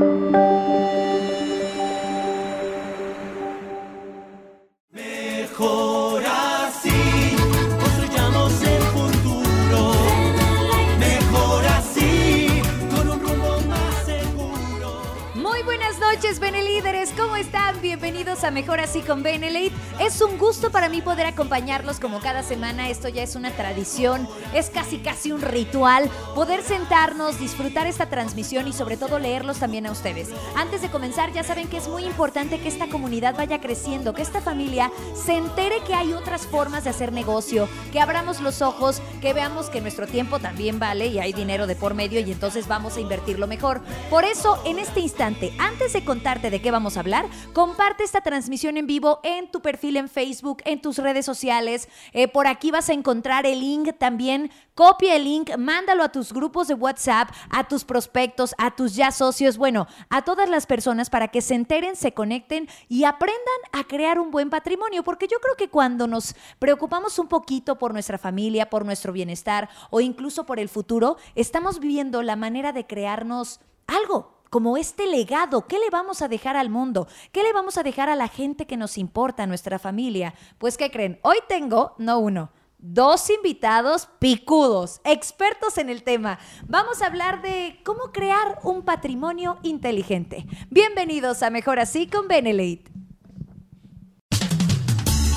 thank you noches, Benelíderes. ¿Cómo están? Bienvenidos a Mejor Así con Benelite. Es un gusto para mí poder acompañarlos como cada semana. Esto ya es una tradición, es casi casi un ritual. Poder sentarnos, disfrutar esta transmisión y sobre todo leerlos también a ustedes. Antes de comenzar, ya saben que es muy importante que esta comunidad vaya creciendo, que esta familia se entere que hay otras formas de hacer negocio, que abramos los ojos, que veamos que nuestro tiempo también vale y hay dinero de por medio y entonces vamos a invertirlo mejor. Por eso, en este instante, antes de contarte de qué vamos a hablar, comparte esta transmisión en vivo en tu perfil en Facebook, en tus redes sociales. Eh, por aquí vas a encontrar el link también. Copia el link, mándalo a tus grupos de WhatsApp, a tus prospectos, a tus ya socios, bueno, a todas las personas para que se enteren, se conecten y aprendan a crear un buen patrimonio. Porque yo creo que cuando nos preocupamos un poquito por nuestra familia, por nuestro bienestar o incluso por el futuro, estamos viviendo la manera de crearnos algo, como este legado, ¿qué le vamos a dejar al mundo? ¿Qué le vamos a dejar a la gente que nos importa, a nuestra familia? Pues, ¿qué creen? Hoy tengo, no uno, dos invitados picudos, expertos en el tema. Vamos a hablar de cómo crear un patrimonio inteligente. Bienvenidos a Mejor Así con Benelate.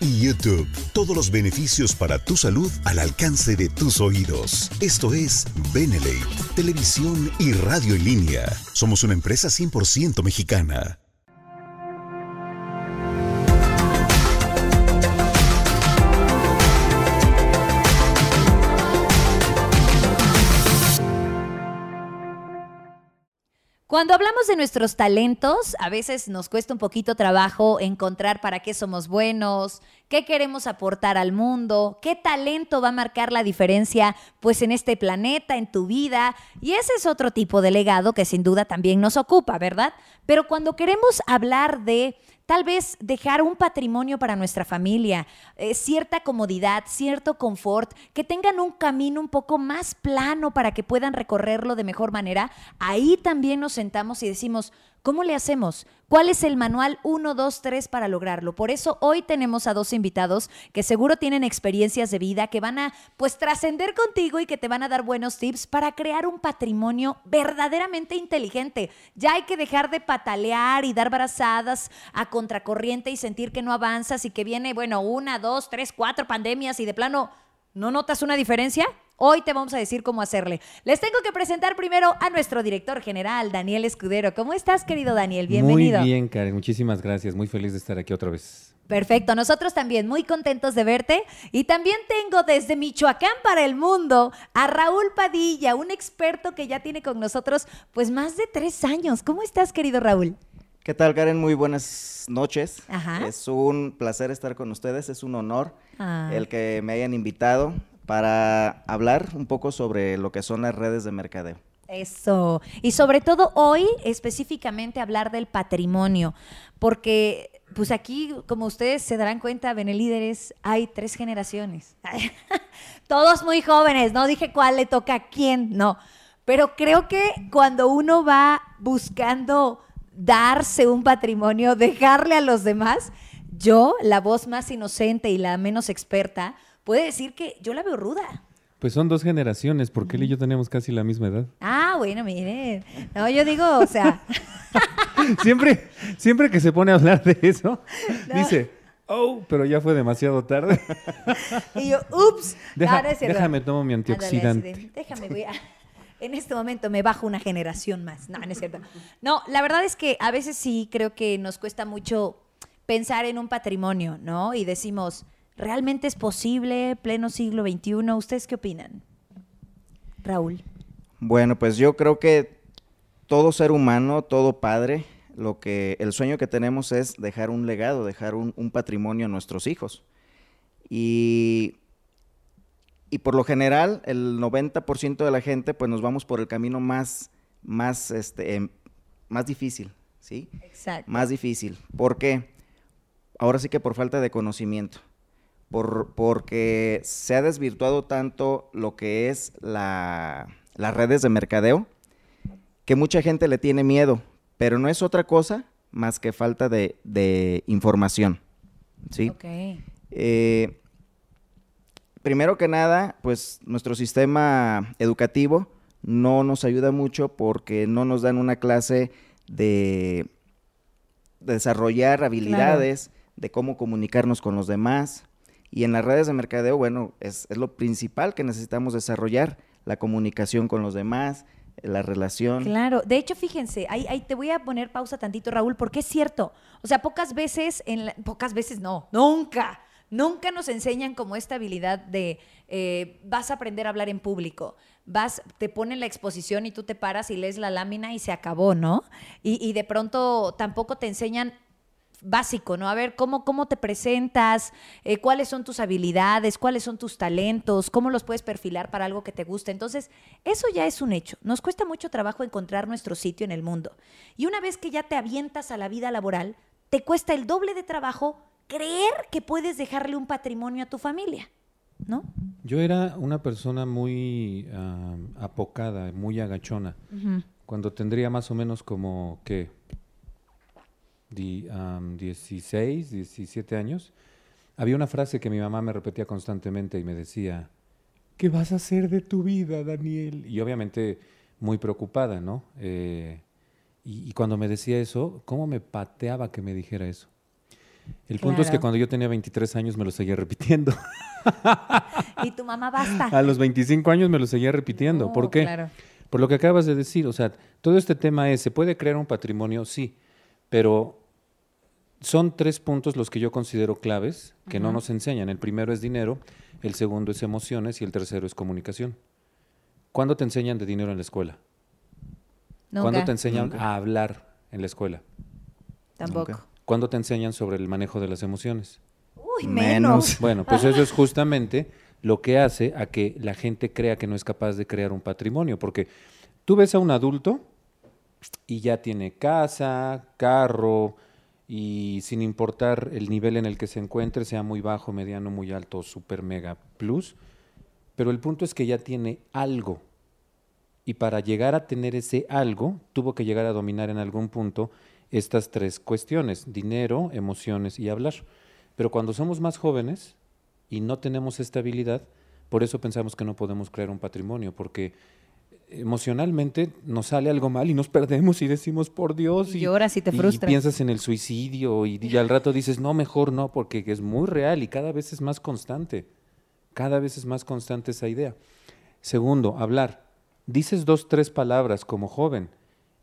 y YouTube. Todos los beneficios para tu salud al alcance de tus oídos. Esto es Benelate, televisión y radio en línea. Somos una empresa 100% mexicana. Cuando hablamos de nuestros talentos, a veces nos cuesta un poquito trabajo encontrar para qué somos buenos, qué queremos aportar al mundo, qué talento va a marcar la diferencia pues en este planeta, en tu vida, y ese es otro tipo de legado que sin duda también nos ocupa, ¿verdad? Pero cuando queremos hablar de tal vez dejar un patrimonio para nuestra familia, eh, cierta comodidad, cierto confort, que tengan un camino un poco más plano para que puedan recorrerlo de mejor manera, ahí también nos sentamos y decimos, ¿cómo le hacemos? ¿Cuál es el manual 1, 2, 3 para lograrlo? Por eso hoy tenemos a dos invitados que seguro tienen experiencias de vida, que van a pues trascender contigo y que te van a dar buenos tips para crear un patrimonio verdaderamente inteligente. Ya hay que dejar de patalear y dar brazadas a contracorriente y sentir que no avanzas y que viene, bueno, una, dos, tres, cuatro pandemias y de plano, ¿no notas una diferencia? Hoy te vamos a decir cómo hacerle. Les tengo que presentar primero a nuestro director general, Daniel Escudero. ¿Cómo estás, querido Daniel? Bienvenido. Muy bien, Karen. Muchísimas gracias. Muy feliz de estar aquí otra vez. Perfecto, nosotros también muy contentos de verte. Y también tengo desde Michoacán para el mundo a Raúl Padilla, un experto que ya tiene con nosotros pues más de tres años. ¿Cómo estás, querido Raúl? ¿Qué tal, Karen? Muy buenas noches. Ajá. Es un placer estar con ustedes, es un honor Ah. el que me hayan invitado para hablar un poco sobre lo que son las redes de mercadeo. Eso. Y sobre todo hoy, específicamente hablar del patrimonio, porque pues aquí, como ustedes se darán cuenta, Benelíderes, hay tres generaciones. Todos muy jóvenes, no dije cuál le toca a quién, no. Pero creo que cuando uno va buscando darse un patrimonio, dejarle a los demás, yo, la voz más inocente y la menos experta, puede decir que yo la veo ruda. Pues son dos generaciones, porque él y yo tenemos casi la misma edad. Ah, bueno, miren. No, yo digo, o sea, Siempre, siempre que se pone a hablar de eso, No. dice, oh, pero ya fue demasiado tarde. y yo, ups. Deja- No, déjame tomo mi antioxidante. déjame, voy a- En este momento me bajo una generación más. No, no es cierto. No, la verdad es que a veces sí creo que nos cuesta mucho pensar en un patrimonio, ¿no? Y decimos, ¿realmente es posible pleno siglo XXI? ¿Ustedes qué opinan? Raúl. Bueno, pues yo creo que todo ser humano, todo padre, lo que el sueño que tenemos es dejar un legado, dejar un, un patrimonio a nuestros hijos. Y, y por lo general, el 90% de la gente, pues nos vamos por el camino más, más, este, em, más difícil, ¿sí? Exacto. Más difícil. ¿Por qué? Ahora sí que por falta de conocimiento. Por, porque se ha desvirtuado tanto lo que es la, las redes de mercadeo que mucha gente le tiene miedo, pero no es otra cosa más que falta de, de información. ¿sí? Eh, primero que nada, pues nuestro sistema educativo no nos ayuda mucho porque no nos dan una clase de desarrollar habilidades, de cómo comunicarnos con los demás. Y en las redes de mercadeo, bueno, es, es lo principal que necesitamos desarrollar, la comunicación con los demás, la relación. Claro, de hecho, fíjense, ahí, ahí te voy a poner pausa tantito, Raúl, porque es cierto. O sea, pocas veces, en la- pocas veces no, nunca, nunca nos enseñan como esta habilidad de eh, vas a aprender a hablar en público, vas, te ponen la exposición y tú te paras y lees la lámina y se acabó, ¿no? Y, y de pronto tampoco te enseñan básico, ¿no? A ver, ¿cómo, cómo te presentas? Eh, ¿Cuáles son tus habilidades? ¿Cuáles son tus talentos? ¿Cómo los puedes perfilar para algo que te guste? Entonces, eso ya es un hecho. Nos cuesta mucho trabajo encontrar nuestro sitio en el mundo. Y una vez que ya te avientas a la vida laboral, te cuesta el doble de trabajo creer que puedes dejarle un patrimonio a tu familia, ¿no? Yo era una persona muy ah, apocada, muy agachona. Cuando tendría más o menos como, ¿qué? Di- am, 16, 17 años. Había una frase que mi mamá me repetía constantemente y me decía, ¿qué vas a hacer de tu vida, Daniel? Y obviamente muy preocupada, ¿no? Eh, y, y cuando me decía eso, ¿cómo me pateaba que me dijera eso? El punto es que Claro. cuando yo tenía 23 años me lo seguía repitiendo. Y tu mamá basta. A los 25 años me lo seguía repitiendo. No, ¿Por qué? claro. Por lo que acabas de decir. O sea, todo este tema es, ¿se puede crear un patrimonio? Sí, pero son tres puntos los que yo considero claves que no nos enseñan. El primero es dinero, el segundo es emociones y el tercero es comunicación. ¿Cuándo te enseñan de dinero en la escuela? ¿Cuándo te enseñan Nunca. a hablar en la escuela? tampoco. ¿Cuándo te enseñan sobre el manejo de las emociones? Uy, Menos. menos. Bueno, pues eso es justamente lo que hace a que la gente crea que no es capaz de crear un patrimonio, porque tú ves a un adulto y ya tiene casa, carro, y sin importar el nivel en el que se encuentre, sea muy bajo, mediano, muy alto, super mega plus, pero el punto es que ya tiene algo. Y para llegar a tener ese algo, tuvo que llegar a dominar en algún punto estas tres cuestiones, dinero, emociones y hablar. Pero cuando somos más jóvenes y no tenemos esta habilidad, por eso pensamos que no podemos crear un patrimonio, porque emocionalmente nos sale algo mal y nos perdemos y decimos, por Dios, Y lloras y te frustras. piensas en el suicidio y, y al rato dices, no, mejor no, porque es muy real y cada vez es más constante. Cada vez es más constante esa idea. Segundo, hablar. Dices dos, tres palabras como joven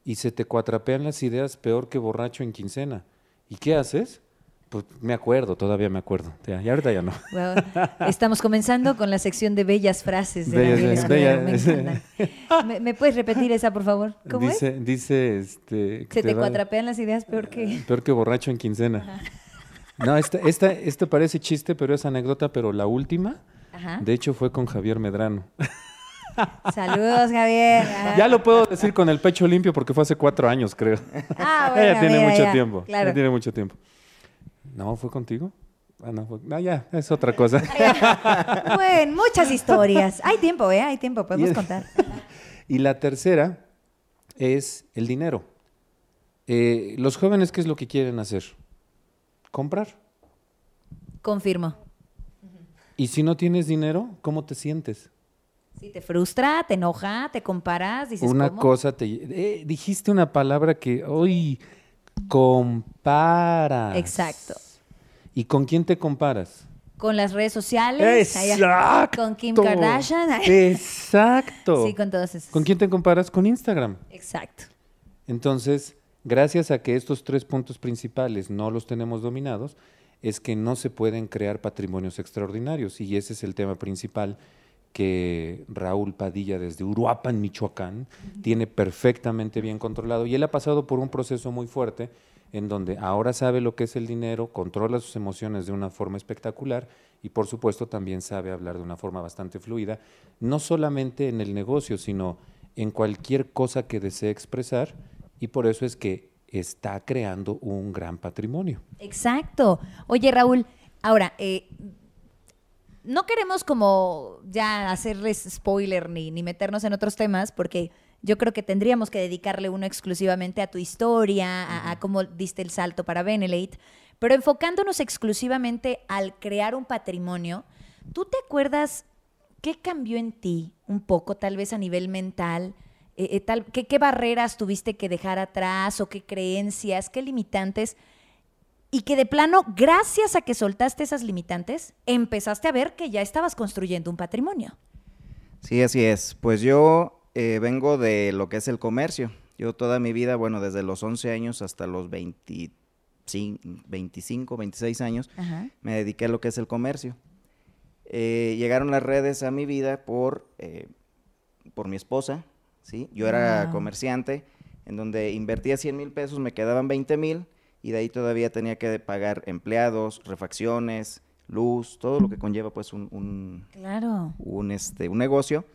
y se te cuatrapean las ideas peor que borracho en quincena. ¿Y qué haces? Pues me acuerdo, todavía me acuerdo. Ya, y ahorita ya no. Wow. Estamos comenzando con la sección de bellas frases de Bellas, Daniel bellas. Me encantan. ¿Me, me puedes repetir esa, por favor? ¿Cómo es? dice, dice, este, Se te cuatrapean las ideas peor que... Peor que borracho en quincena. No, esta, esta, esto parece chiste, pero es anécdota, pero la última, Ajá. de hecho, fue con Javier Medrano. Saludos, Javier. Ya lo puedo decir con el pecho limpio porque fue hace cuatro años, creo. Ah, ya bueno, tiene mira, mucho ya. tiempo. Claro. Ya tiene mucho tiempo. No, ¿fue contigo? Ah, no, fue- no, ya, es otra cosa. Bueno, muchas historias. Hay tiempo, ¿eh? Hay tiempo, podemos Y- contar. Y la tercera es el dinero. Eh, los jóvenes, ¿qué es lo que quieren hacer? Comprar. Confirmo. Y si no tienes dinero, ¿cómo te sientes? Si te frustra, te enoja, te comparas, dices, una ¿cómo? cosa te... eh, dijiste una palabra que hoy comparas. Exacto. ¿Y con quién te comparas? Con las redes sociales. Exacto. Con Kim Kardashian. Exacto. Sí, con todos esos. ¿Con quién te comparas? Con Instagram. Exacto. Entonces, gracias a que estos tres puntos principales no los tenemos dominados, es que no se pueden crear patrimonios extraordinarios. Y ese es el tema principal que Raúl Padilla desde Uruapan, Michoacán, tiene perfectamente bien controlado. Y él ha pasado por un proceso muy fuerte en donde ahora sabe lo que es el dinero, controla sus emociones de una forma espectacular y por supuesto también sabe hablar de una forma bastante fluida, no solamente en el negocio, sino en cualquier cosa que desee expresar y por eso es que está creando un gran patrimonio. Exacto. Oye, Raúl, ahora, eh, no queremos como ya hacerles spoiler ni, ni meternos en otros temas, porque yo creo que tendríamos que dedicarle uno exclusivamente a tu historia, a, a cómo diste el salto para Benelate, pero enfocándonos exclusivamente al crear un patrimonio, ¿tú te acuerdas qué cambió en ti un poco, tal vez a nivel mental? Eh, eh, tal, ¿qué, ¿Qué barreras tuviste que dejar atrás o qué creencias, qué limitantes? Y que de plano, gracias a que soltaste esas limitantes, empezaste a ver que ya estabas construyendo un patrimonio. Sí, así es. Pues yo eh, vengo de lo que es el comercio. Yo toda mi vida, bueno, desde los 11 años hasta los 25, 25 26 años, Ajá. me dediqué a lo que es el comercio. Eh, llegaron las redes a mi vida por, eh, por mi esposa, ¿sí? Yo era Wow. comerciante, en donde invertía 100 mil pesos, me quedaban 20 mil, y de ahí todavía tenía que pagar empleados, refacciones, luz, todo lo que conlleva pues un- un, Claro. un, este, un negocio.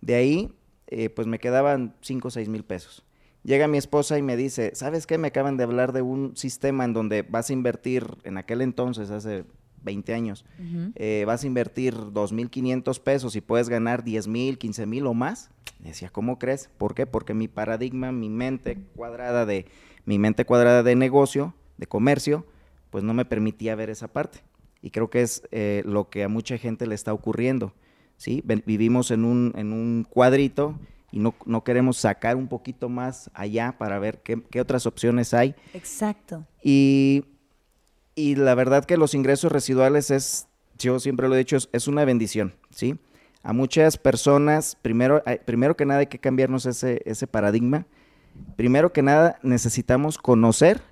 De ahí, eh, pues me quedaban 5 o 6 mil pesos. Llega mi esposa y me dice, ¿sabes qué? Me acaban de hablar de un sistema en donde vas a invertir, en aquel entonces, hace 20 años, Ujú. eh, vas a invertir 2.500 pesos y puedes ganar 10.000, 15.000 o más. Y decía, ¿cómo crees? ¿Por qué? Porque mi paradigma, mi mente cuadrada de, mi mente cuadrada de negocio, de comercio, pues no me permitía ver esa parte. Y creo que es eh, lo que a mucha gente le está ocurriendo. ¿sí? Vivimos en un, en un cuadrito y no, no queremos sacar un poquito más allá para ver qué, qué otras opciones hay. Exacto. Y, y la verdad que los ingresos residuales es, yo siempre lo he dicho, es, es una bendición, ¿sí? A muchas personas, primero, hay- primero que nada hay que cambiarnos ese, ese paradigma. Primero que nada necesitamos conocer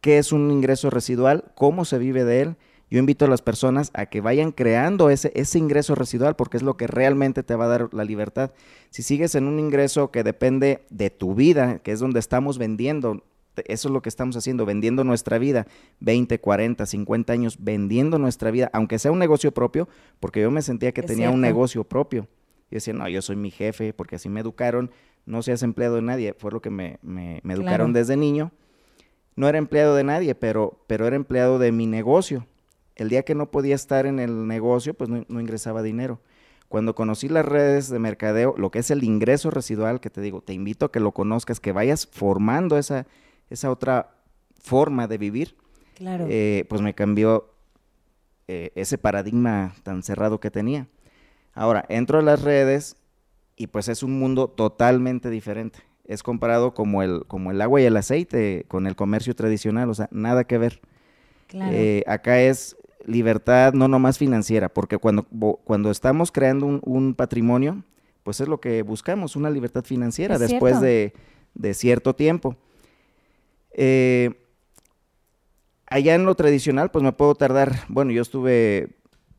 qué es un ingreso residual, cómo se vive de él. Yo invito a las personas a que vayan creando ese, ese ingreso residual porque es lo que realmente te va a dar la libertad. Si sigues en un ingreso que depende de tu vida, que es donde estamos vendiendo, eso es lo que estamos haciendo, vendiendo nuestra vida, 20, 40, 50 años, vendiendo nuestra vida, aunque sea un negocio propio, porque yo me sentía que Es tenía un negocio propio. Yo decía, no, yo soy mi jefe, porque así me educaron, no seas empleado de nadie, fue lo que me, me- me educaron Claro. desde niño. No era empleado de nadie, pero, pero era empleado de mi negocio. El día que no podía estar en el negocio, pues no, no ingresaba dinero. Cuando conocí las redes de mercadeo, lo que es el ingreso residual, que te digo, te invito a que lo conozcas, que vayas formando esa, esa otra forma de vivir, Claro. eh, pues me cambió eh, ese paradigma tan cerrado que tenía. Ahora, entro a las redes y pues es un mundo totalmente diferente. Es comparado como el, como el agua y el aceite con el comercio tradicional, o sea, nada que ver. claro. Eh, acá es libertad no nomás financiera, porque cuando, cuando estamos creando un, un patrimonio, pues es lo que buscamos, una libertad financiera Es después de, de cierto tiempo. Eh, allá en lo tradicional, pues me puedo tardar, bueno, yo estuve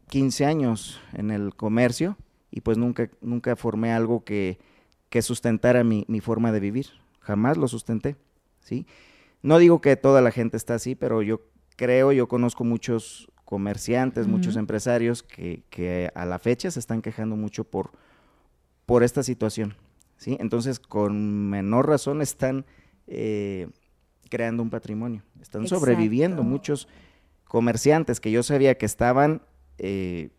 15 años en el comercio y pues nunca, nunca formé algo que, que sustentara mi, mi forma de vivir, jamás lo sustenté, ¿sí? No digo que toda la gente está así, pero yo creo, yo conozco muchos comerciantes, muchos empresarios que, que a la fecha se están quejando mucho por, por esta situación, ¿sí? Entonces, con menor razón están eh, creando un patrimonio, están sobreviviendo muchos comerciantes que yo sabía que estaban eh,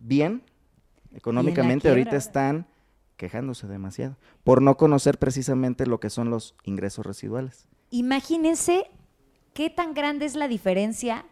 bien económicamente, ahorita están quejándose demasiado por no conocer precisamente lo que son los ingresos residuales. Imagínense qué tan grande es la diferencia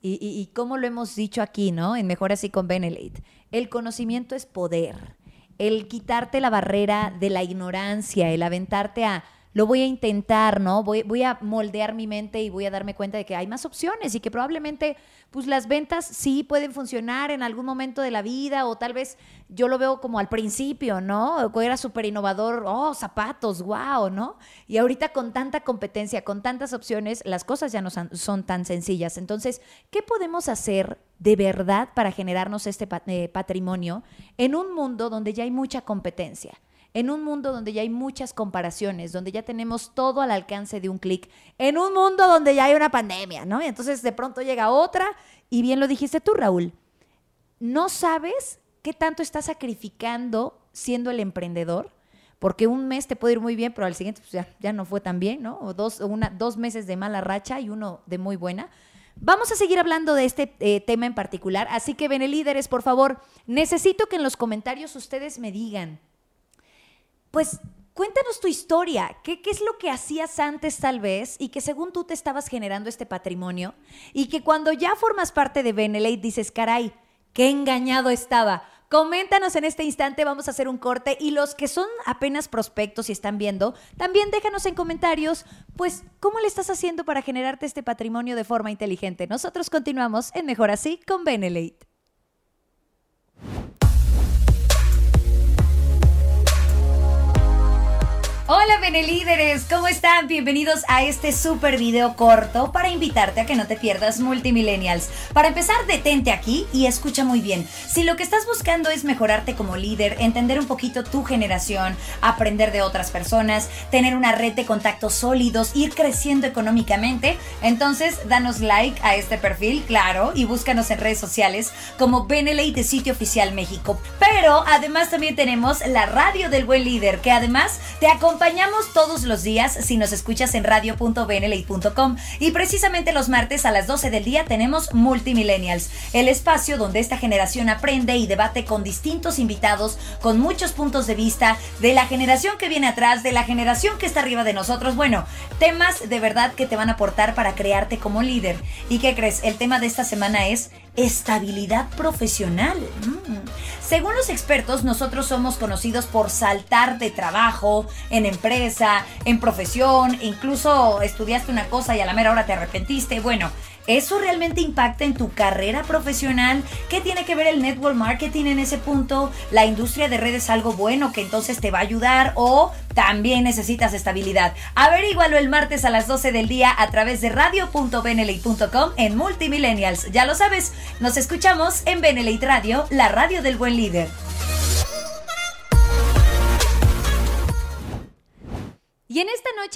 y, y- y cómo lo hemos dicho aquí, ¿no? En Mejor Así con Benelete. El conocimiento es poder. El quitarte la barrera de la ignorancia, el aventarte a lo voy a intentar, ¿no? Voy, voy a moldear mi mente y voy a darme cuenta de que hay más opciones y que probablemente pues las ventas sí pueden funcionar en algún momento de la vida o tal vez yo lo veo como al principio, ¿no? Era súper innovador, oh, zapatos, wow, ¿no? Y ahorita con tanta competencia, con tantas opciones, las cosas ya no son, tan sencillas. Entonces, ¿qué podemos hacer de verdad para generarnos este eh, patrimonio en un mundo donde ya hay mucha competencia? En un mundo donde ya hay muchas comparaciones, donde ya tenemos todo al alcance de un clic, en un mundo donde ya hay una pandemia, ¿no? Entonces de pronto llega otra, y bien lo dijiste tú, Raúl, no sabes qué tanto estás sacrificando siendo el emprendedor, porque un mes te puede ir muy bien, pero al siguiente pues, ya, no fue tan bien, ¿no? O dos, una, dos meses de mala racha y uno de muy buena. Vamos a seguir hablando de este eh, tema en particular, así que, líderes, por favor, necesito que en los comentarios ustedes me digan, pues cuéntanos tu historia. ¿Qué, ¿Qué, es lo que hacías antes tal vez y que según tú te estabas generando este patrimonio y que cuando ya formas parte de Benelate dices, caray, qué engañado estaba? Coméntanos en este instante, vamos a hacer un corte y los que son apenas prospectos y están viendo, también déjanos en comentarios, pues, ¿cómo le estás haciendo para generarte este patrimonio de forma inteligente? Nosotros continuamos en Mejor Así con Benelate. Hola Benelíderes, ¿cómo están? Bienvenidos a este super video corto para invitarte a que no te pierdas Multimillennials. Para empezar, detente aquí y escucha muy bien. Si lo que estás buscando es mejorarte como líder, entender un poquito tu generación, aprender de otras personas, tener una red de contactos sólidos, ir creciendo económicamente, entonces danos like a este perfil, claro, y búscanos en redes sociales como Benelate de Sitio Oficial México. Pero además también tenemos la radio del buen líder, que además te acompaña acompañamos todos los días si nos escuchas en radio.benelate.com y precisamente los martes a las 12 del día tenemos Multimillennials, el espacio donde esta generación aprende y debate con distintos invitados con muchos puntos de vista de la generación que viene atrás, de la generación que está arriba de nosotros. Bueno, temas de verdad que te van a aportar para crearte como líder. ¿Y qué crees? El tema de esta semana es estabilidad profesional. Mm. Según los expertos, nosotros somos conocidos por saltar de trabajo, en empresa, en profesión, incluso estudiaste una cosa y a la mera hora te arrepentiste. Bueno, ¿Eso realmente impacta en tu carrera profesional? ¿Qué tiene que ver el network marketing en ese punto? ¿La industria de redes es algo bueno que entonces te va a ayudar o también necesitas estabilidad? Averígualo el martes a las 12 del día a través de radio.benelate.com en Multimillennials. Ya lo sabes, nos escuchamos en Benelate Radio, la radio del buen líder.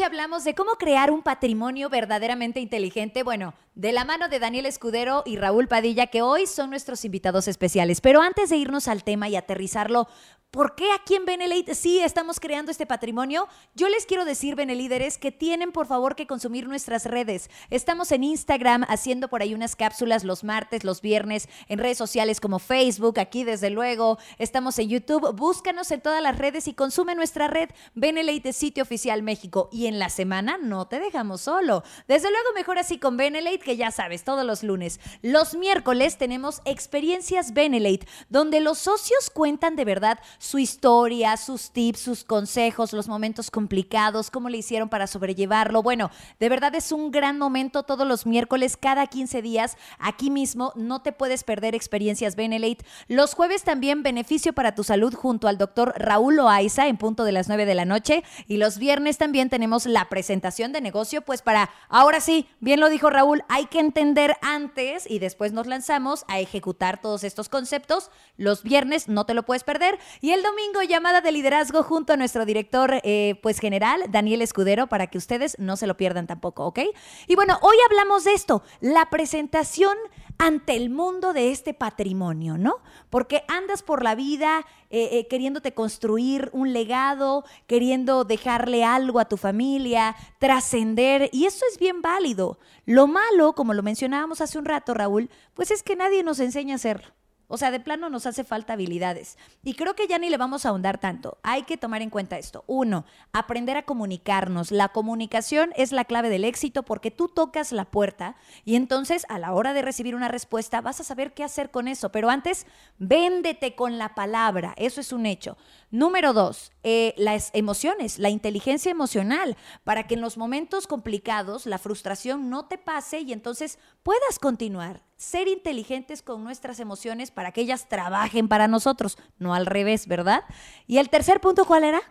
Hablamos de cómo crear un patrimonio verdaderamente inteligente, bueno, de la mano de Daniel Escudero y Raúl Padilla, que hoy son nuestros invitados especiales. Pero antes de irnos al tema y aterrizarlo, ¿por qué aquí en Benelite sí estamos creando este patrimonio? Yo les quiero decir, Benelíderes, que tienen por favor que consumir nuestras redes. Estamos en Instagram haciendo por ahí unas cápsulas los martes, los viernes, en redes sociales como Facebook, aquí desde luego. Estamos en YouTube. Búscanos en todas las redes y consume nuestra red Benelite Sitio Oficial México. Y en la semana no te dejamos solo. Desde luego, mejor así con Benelate, que ya sabes, todos los lunes. Los miércoles tenemos experiencias Benelate, donde los socios cuentan de verdad su historia, sus tips, sus consejos, los momentos complicados, cómo le hicieron para sobrellevarlo. Bueno, de verdad es un gran momento todos los miércoles, cada 15 días, aquí mismo. No te puedes perder experiencias Benelate. Los jueves también beneficio para tu salud junto al doctor Raúl Loaiza en punto de las 9 de la noche. Y los viernes también tenemos la presentación de negocio, pues para, ahora sí, bien lo dijo Raúl, hay que entender antes y después nos lanzamos a ejecutar todos estos conceptos. Los viernes no te lo puedes perder. El domingo, llamada de liderazgo junto a nuestro director eh, pues general, Daniel Escudero, para que ustedes no se lo pierdan tampoco, ¿ok? Y bueno, hoy hablamos de esto, la presentación ante el mundo de este patrimonio, ¿no? Porque andas por la vida eh, eh, queriéndote construir un legado, queriendo dejarle algo a tu familia, trascender, y eso es bien válido. Lo malo, como lo mencionábamos hace un rato, Raúl, pues es que nadie nos enseña a hacerlo. O sea, de plano nos hace falta habilidades. Y creo que ya ni le vamos a ahondar tanto. Hay que tomar en cuenta esto. Uno, aprender a comunicarnos. La comunicación es la clave del éxito porque tú tocas la puerta y entonces a la hora de recibir una respuesta vas a saber qué hacer con eso. Pero antes, véndete con la palabra. Eso es un hecho. Número dos, eh, las emociones, la inteligencia emocional, para que en los momentos complicados la frustración no te pase y entonces puedas continuar. Ser inteligentes con nuestras emociones para que ellas trabajen para nosotros, no al revés, ¿verdad? Y el tercer punto, ¿cuál era?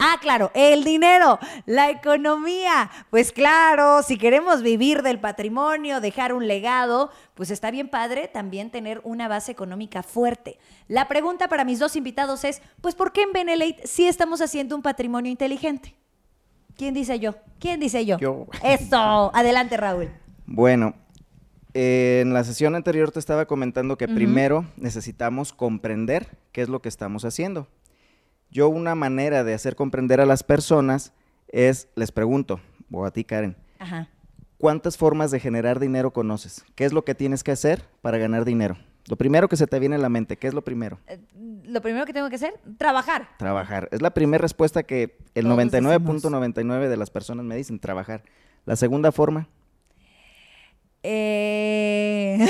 Ah, claro, el dinero, la economía. Pues claro, si queremos vivir del patrimonio, dejar un legado, pues está bien padre también tener una base económica fuerte. La pregunta para mis dos invitados es, pues ¿por qué en Benelete sí estamos haciendo un patrimonio inteligente? ¿Quién dice yo? ¿Quién dice yo? Yo. Eso, adelante Raúl. Bueno, eh, en la sesión anterior te estaba comentando que primero necesitamos comprender qué es lo que estamos haciendo. Yo una manera de hacer comprender a las personas es, les pregunto, o a ti Karen, Ajá. ¿cuántas formas de generar dinero conoces? ¿Qué es lo que tienes que hacer para ganar dinero? Lo primero que se te viene a la mente, ¿qué es lo primero? Eh, Lo primero que tengo que hacer, trabajar. Trabajar. Es la primera respuesta que el Todos 99.99 de las personas me dicen, trabajar. La segunda forma, Eh...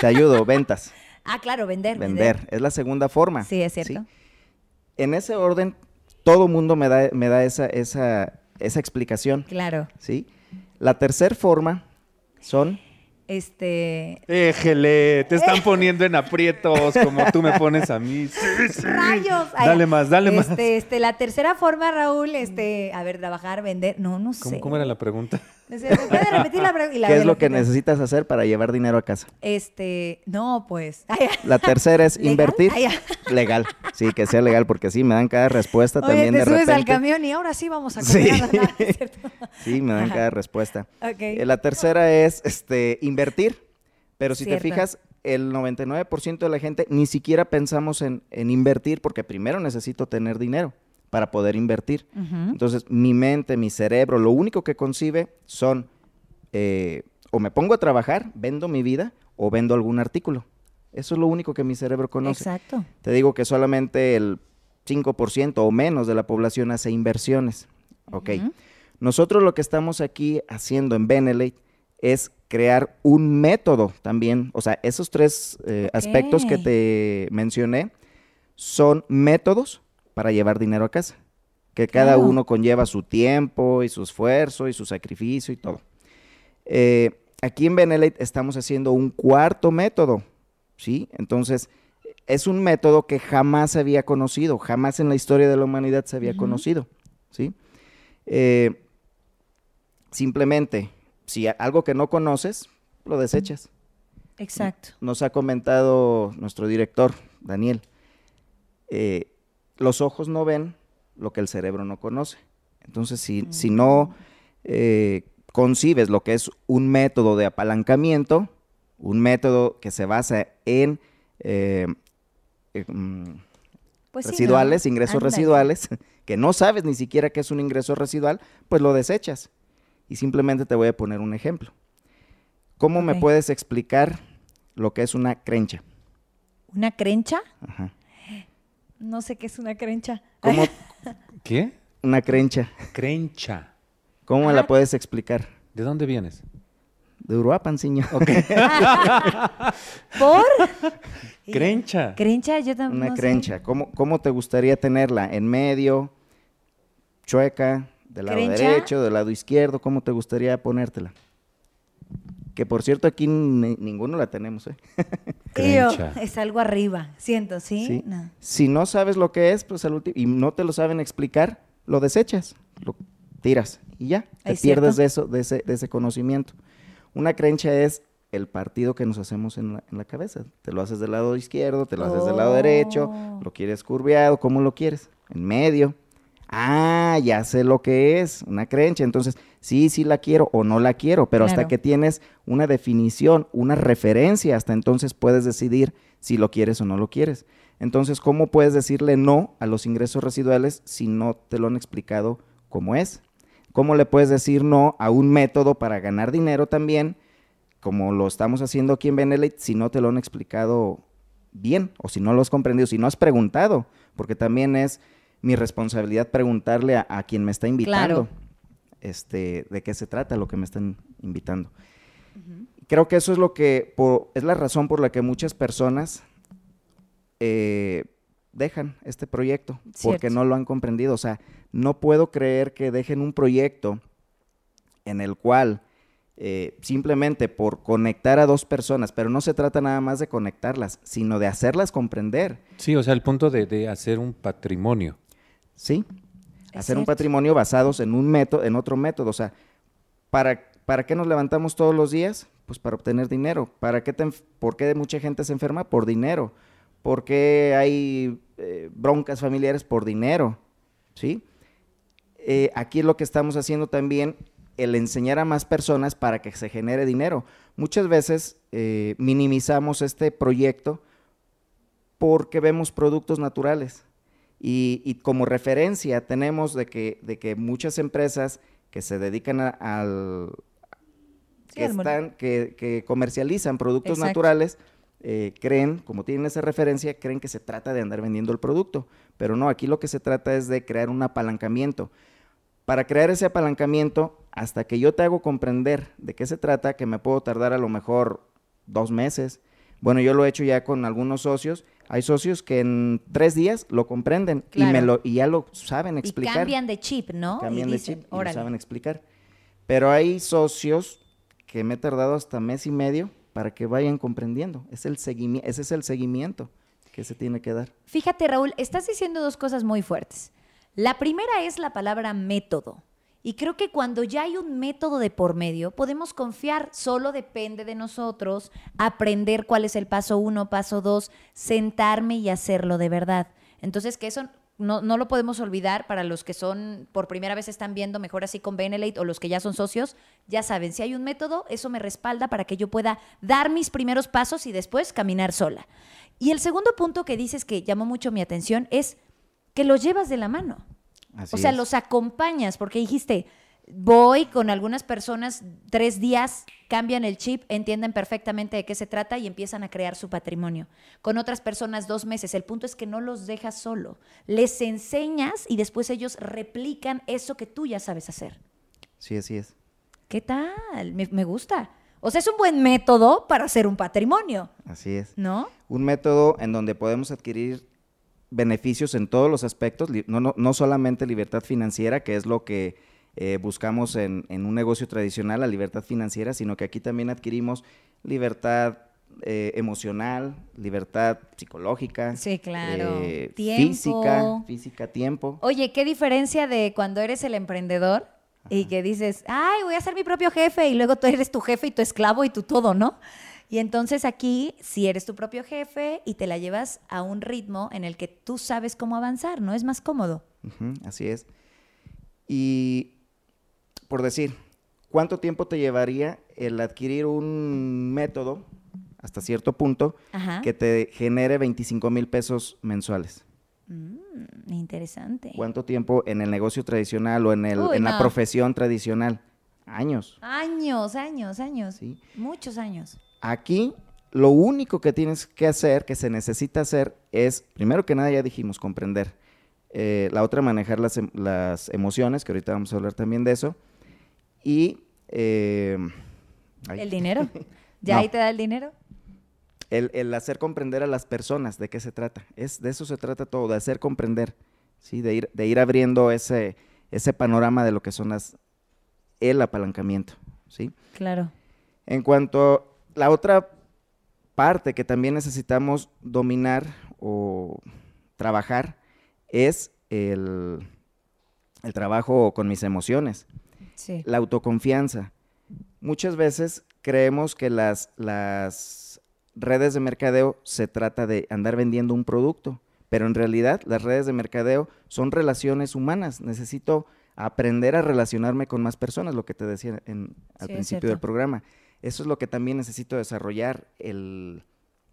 te ayudo, ventas, ah, claro, vender. vender. Es la segunda forma. Sí, es cierto. En ese orden, todo mundo me da, me da esa, esa, esa explicación, Claro. ¿sí? La tercera forma son, Este. Éjele, te están poniendo en aprietos como tú me pones a mí. Sí, sí. ¡Rayos! Ay, Dale más, dale más. este, Este, la tercera forma, Raúl, este, a ver, trabajar, vender. No, no sé. ¿Cómo, cómo era la pregunta? ¿Me puede repetir la pregunta? ¿qué es lo que necesitas hacer para llevar dinero a casa? Este, no, pues. Ay, La tercera es ¿Legal? invertir. Ay, Legal, sí, que sea legal, porque sí, me dan cada respuesta Oye, también te de subes repente. al camión y ahora sí vamos a Sí. ¿Es cierto? Sí, me dan Ajá. cada respuesta. Ok. Eh, la tercera es este, invertir, pero si Cierto. te fijas, el 99% de la gente ni siquiera pensamos en, en invertir porque primero necesito tener dinero para poder invertir. Entonces, mi mente, mi cerebro, lo único que concibe son eh, o me pongo a trabajar, vendo mi vida o vendo algún artículo. Eso es lo único que mi cerebro conoce. Exacto. Te digo que solamente el 5% o menos de la población hace inversiones. Ok. Nosotros lo que estamos aquí haciendo en Benelete es crear un método también. O sea, esos tres eh, aspectos que te mencioné son métodos para llevar dinero a casa. Que cada Claro. uno conlleva su tiempo y su esfuerzo y su sacrificio y todo. Eh, aquí en Benelete estamos haciendo un cuarto método, ¿sí? Entonces, es un método que jamás se había conocido, jamás en la historia de la humanidad se había conocido, ¿sí? Eh, simplemente, si algo que no conoces, lo desechas. Exacto. Nos ha comentado nuestro director, Daniel, eh, los ojos no ven lo que el cerebro no conoce. Entonces, si, si no eh, concibes lo que es un método de apalancamiento, un método que se basa en eh, eh, mm, Pues sí, ¿no? residuales, ingresos residuales, que no sabes ni siquiera qué es un ingreso residual, pues lo desechas. Y simplemente te voy a poner un ejemplo. ¿Cómo me puedes explicar lo que es una crencha? ¿Una crencha? Ajá. No sé qué es una crencha. ¿Cómo ¿Qué? una crencha? Crencha. ¿Cómo me la puedes explicar? ¿De dónde vienes? De Uruapan, señor. ¿Por? Crencha. Crencha, yo también. Una crencha. ¿Cómo, ¿Cómo te gustaría tenerla? ¿En medio? ¿Chueca? ¿Del lado ¿Crencha? derecho? ¿Del lado izquierdo? ¿Cómo te gustaría ponértela? Que por cierto aquí ni- ninguno la tenemos, ¿eh? Crencha. es algo arriba, siento, ¿sí? Sí. No. Si no sabes lo que es, pues al último, y no te lo saben explicar, lo desechas, lo tiras y ya, te Es pierdes de eso, de ese, de ese conocimiento. Una crencha es el partido que nos hacemos en la, en la cabeza. Te lo haces del lado izquierdo, te lo haces del lado derecho, Oh. lo quieres curveado, ¿cómo lo quieres? En medio. Ah, ya sé lo que es, una crencha. Entonces, sí, sí la quiero o no la quiero, pero hasta que tienes una definición, una referencia, hasta entonces puedes decidir si lo quieres o no lo quieres. Entonces, ¿cómo puedes decirle no a los ingresos residuales si no te lo han explicado cómo es? ¿Cómo le puedes decir no a un método para ganar dinero también, como lo estamos haciendo aquí en Benelete, si no te lo han explicado bien o si no lo has comprendido, si no has preguntado? Porque también es mi responsabilidad preguntarle a, a quien me está invitando Claro. este, de qué se trata lo que me están invitando. Creo que eso es lo que, por- es la razón por la que muchas personas eh, dejan este proyecto Cierto. porque no lo han comprendido. O sea, no puedo creer que dejen un proyecto en el cual eh, simplemente por conectar a dos personas, pero no se trata nada más de conectarlas, sino de hacerlas comprender, Sí, o sea, el punto de, de hacer un patrimonio. ¿Sí? Es Hacer un patrimonio basados en un método, en otro método. O sea, ¿para, ¿para qué nos levantamos todos los días? Pues para obtener dinero. ¿Para qué te ¿Por qué mucha gente se enferma? Por dinero. ¿Por qué hay eh, broncas familiares? Por dinero. ¿Sí? Eh, aquí lo que estamos haciendo también, el enseñar a más personas para que se genere dinero. Muchas veces eh, minimizamos este proyecto porque vemos productos naturales. Y, y como referencia tenemos de que, de que muchas empresas que se dedican a- al... Sí, que, al mon- están, que, que comercializan productos Exacto. naturales, eh, creen, como tienen esa referencia, creen que se trata de andar vendiendo el producto. Pero no, aquí lo que se trata es de crear un apalancamiento. Para crear ese apalancamiento, hasta que yo te hago comprender de qué se trata, que me puedo tardar a lo mejor dos meses. Bueno, yo lo he hecho ya con algunos socios. Hay socios que en tres días lo comprenden y, me lo, y ya lo saben Y explicar. cambian de chip, ¿no? Cambian y de chip y lo saben explicar. Pero hay socios que me he tardado hasta mes y medio para que vayan comprendiendo. Es el ese es el seguimiento que se tiene que dar. Fíjate, Raúl, estás diciendo dos cosas muy fuertes. La primera es la palabra método. Y creo que cuando ya hay un método de por medio, podemos confiar. Solo depende de nosotros aprender cuál es el paso uno, paso dos, sentarme y hacerlo de verdad. Entonces, que eso no, no lo podemos olvidar para los que son, por primera vez están viendo mejor así con Benelate o los que ya son socios, ya saben, si hay un método, eso me respalda para que yo pueda dar mis primeros pasos y después caminar sola. Y el segundo punto que dices que llamó mucho mi atención es que los llevas de la mano. Así o sea, es. los acompañas, porque dijiste, voy con algunas personas, tres días, cambian el chip, entienden perfectamente de qué se trata y empiezan a crear su patrimonio. Con otras personas, dos meses. El punto es que no los dejas solo. Les enseñas y después ellos replican eso que tú ya sabes hacer. Sí, así es. ¿Qué tal? Me, me gusta. O sea, es un buen método para hacer un patrimonio, Así es. ¿no? Un método en donde podemos adquirir beneficios en todos los aspectos, no, no, no solamente libertad financiera, que es lo que eh, buscamos en, en un negocio tradicional, la libertad financiera, sino que aquí también adquirimos libertad eh, emocional, libertad psicológica, Sí, claro. eh, física, física, tiempo. Oye, qué diferencia de cuando eres el emprendedor y que dices, ay, voy a ser mi propio jefe y luego tú eres tu jefe y tu esclavo y tu todo, ¿no? Y entonces aquí, si eres tu propio jefe y te la llevas a un ritmo en el que tú sabes cómo avanzar, ¿no? Es más cómodo. Así es. Y por decir, ¿cuánto tiempo te llevaría el adquirir un método hasta cierto punto Ajá. que te genere 25 mil pesos mensuales? Mm, interesante. ¿Cuánto tiempo en el negocio tradicional o en, el, Uy, en no. la profesión tradicional? Años. Años, años, años. Sí. Muchos años. Aquí lo único que tienes que hacer, que se necesita hacer, es, primero que nada ya dijimos, comprender. Eh, la otra, manejar las, em- las emociones, que ahorita vamos a hablar también de eso. Y... eh, El dinero. ¿Ya No. ahí te da el dinero? el, el hacer comprender a las personas de qué se trata. Es, de eso se trata todo, de hacer comprender, ¿sí? de, ir, de ir abriendo ese, ese panorama de lo que son las, el apalancamiento. ¿sí? Claro. En cuanto la otra parte que también necesitamos dominar o trabajar es el, el trabajo con mis emociones, Sí. la autoconfianza. Muchas veces creemos que las, las redes de mercadeo se trata de andar vendiendo un producto, pero en realidad las redes de mercadeo son relaciones humanas. Necesito aprender a relacionarme con más personas, lo que te decía en- al Sí, principio del programa. Eso es lo que también necesito desarrollar, el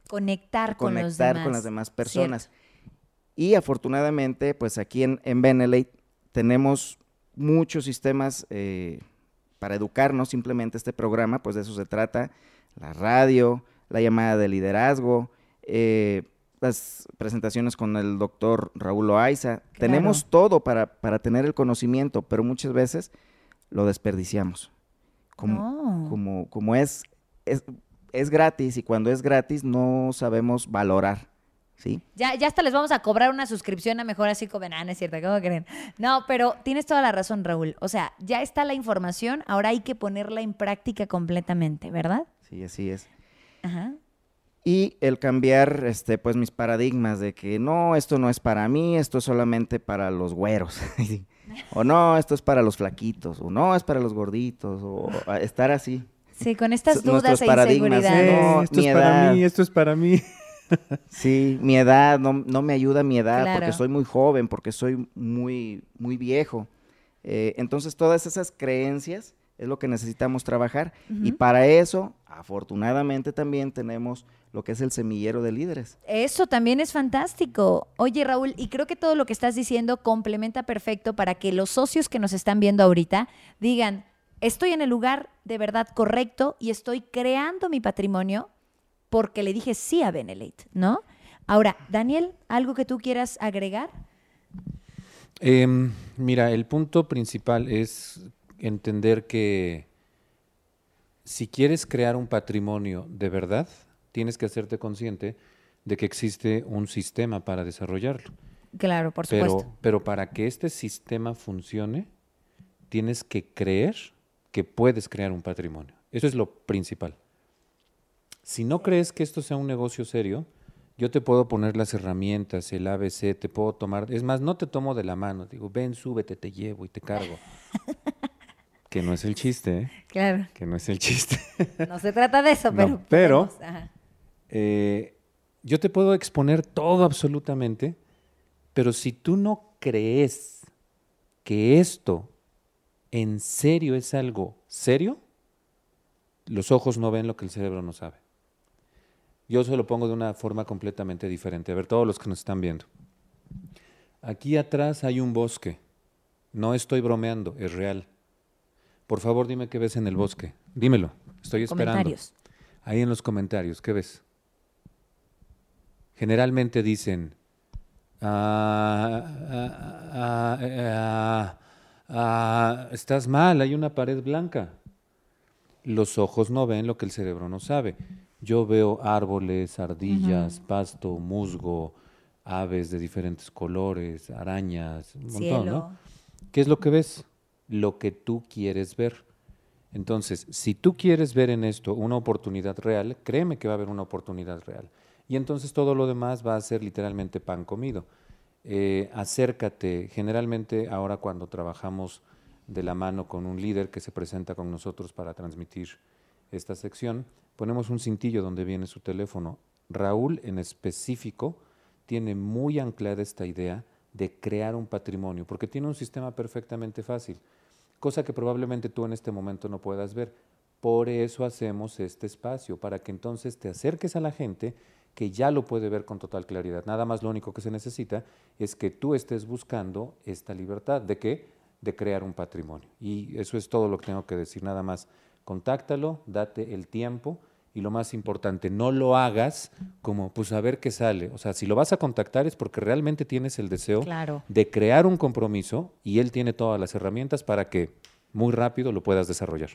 Conectar con los conectar demás. con las demás personas. Y afortunadamente, pues aquí en, en tenemos muchos sistemas eh, para educarnos, simplemente este programa, pues de eso se trata, la radio, la llamada de liderazgo, eh, las presentaciones con el doctor Raúl Loaiza. Tenemos todo para, para tener el conocimiento, pero muchas veces lo desperdiciamos. Como, No. como, como es, es, es gratis y cuando es gratis no sabemos valorar, ¿sí? Ya, ya hasta les vamos a cobrar una suscripción a Mejor Así Comen. Ah, no es cierto, ¿cómo creen? No, pero tienes toda la razón, Raúl. O sea, ya está la información, ahora hay que ponerla en práctica completamente, ¿verdad? Sí, así es. Ajá. Y el cambiar, este, pues, mis paradigmas de que no, esto no es para mí, esto es solamente para los güeros. o no, esto es para los flaquitos, o no, es para los gorditos, o estar así. Sí, con estas dudas nuestros e paradigmas, inseguridades. No, esto mi es para mí, esto es para mí. Sí, mi edad, no, no me ayuda mi edad Claro. porque soy muy joven, porque soy muy, muy viejo. Eh, entonces, todas esas creencias es lo que necesitamos trabajar. Y para eso, afortunadamente, también tenemos lo que es el semillero de líderes. Eso también es fantástico. Oye, Raúl, y creo que todo lo que estás diciendo complementa perfecto para que los socios que nos están viendo ahorita digan, estoy en el lugar de verdad correcto y estoy creando mi patrimonio porque le dije sí a Benelete, ¿no? Ahora, Daniel, ¿algo que tú quieras agregar? Em, mira, el punto principal es entender que si quieres crear un patrimonio de verdad, tienes que hacerte consciente de que existe un sistema para desarrollarlo. Claro, por supuesto. Pero, pero para que este sistema funcione, tienes que creer que puedes crear un patrimonio. Eso es lo principal. Si no crees que esto sea un negocio serio, yo te puedo poner las herramientas, el ABC, te puedo tomar, es más, no te tomo de la mano, digo, ven, súbete, te llevo y te cargo. que no es el chiste, ¿eh? Claro, Que no es el chiste. no se trata de eso, No, pero... pero-. Eh, yo te puedo exponer todo absolutamente, pero si tú no crees que esto en serio es algo serio, los ojos no ven lo que el cerebro no sabe. Yo se lo pongo de una forma completamente diferente. A ver, todos los que nos están viendo. Aquí atrás hay un bosque. No estoy bromeando, es real. Por favor, dime qué ves en el bosque. Dímelo, estoy esperando. Comentarios. Ahí en los comentarios, ¿qué ves? Generalmente dicen, "Ah, ah, ah, ah, ah, estás mal, hay una pared blanca. Los ojos no ven lo que el cerebro no sabe. Yo veo árboles, ardillas, pasto, musgo, aves de diferentes colores, arañas, un montón, Cielo. ¿no? ¿Qué es lo que ves? Lo que tú quieres ver. Entonces, si tú quieres ver en esto una oportunidad real, créeme que va a haber una oportunidad real. Y entonces todo lo demás va a ser literalmente pan comido. Eh, acércate. Generalmente ahora cuando trabajamos de la mano con un líder que se presenta con nosotros para transmitir esta sección, ponemos un cintillo donde viene su teléfono. Raúl en específico tiene muy anclada esta idea de crear un patrimonio, porque tiene un sistema perfectamente fácil, cosa que probablemente tú en este momento no puedas ver. Por eso hacemos este espacio, para que entonces te acerques a la gente que ya lo puede ver con total claridad. Nada más lo único que se necesita es que tú estés buscando esta libertad. ¿De qué? De crear un patrimonio. Y eso es todo lo que tengo que decir. Nada más, contáctalo, date el tiempo y lo más importante, no lo hagas como pues a ver qué sale. O sea, si lo vas a contactar es porque realmente tienes el deseo Claro. de crear un compromiso y él tiene todas las herramientas para que muy rápido lo puedas desarrollar.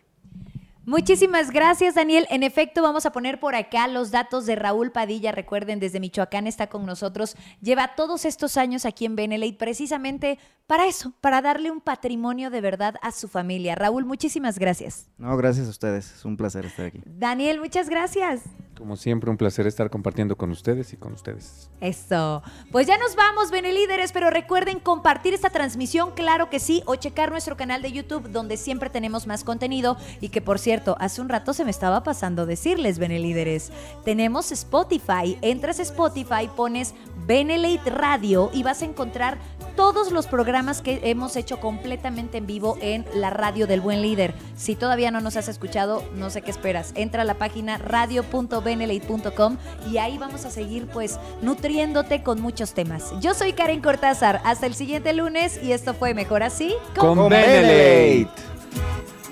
Muchísimas gracias, Daniel. En efecto, vamos a poner por acá los datos de Raúl Padilla. Recuerden, desde Michoacán está con nosotros. Lleva todos estos años aquí en Benelete precisamente para eso, para darle un patrimonio de verdad a su familia. Raúl, muchísimas gracias. No, gracias a ustedes. Es un placer estar aquí. Daniel, muchas gracias. Como siempre, un placer estar compartiendo con ustedes y con ustedes. Eso. Pues ya nos vamos, Benelíderes, pero recuerden compartir esta transmisión, claro que sí, o checar nuestro canal de YouTube, donde siempre tenemos más contenido. Y que por cierto, hace un rato se me estaba pasando decirles, Benelíderes, tenemos Spotify. Entras a Spotify, pones Benelate Radio y vas a encontrar todos los programas que hemos hecho completamente en vivo en la radio del buen líder. Si todavía no nos has escuchado, no sé qué esperas. Entra a la página radio.benelate.com y ahí vamos a seguir pues nutriéndote con muchos temas. Yo soy Karen Cortázar. Hasta el siguiente lunes y esto fue Mejor Así. Con Benelate.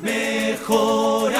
Mejor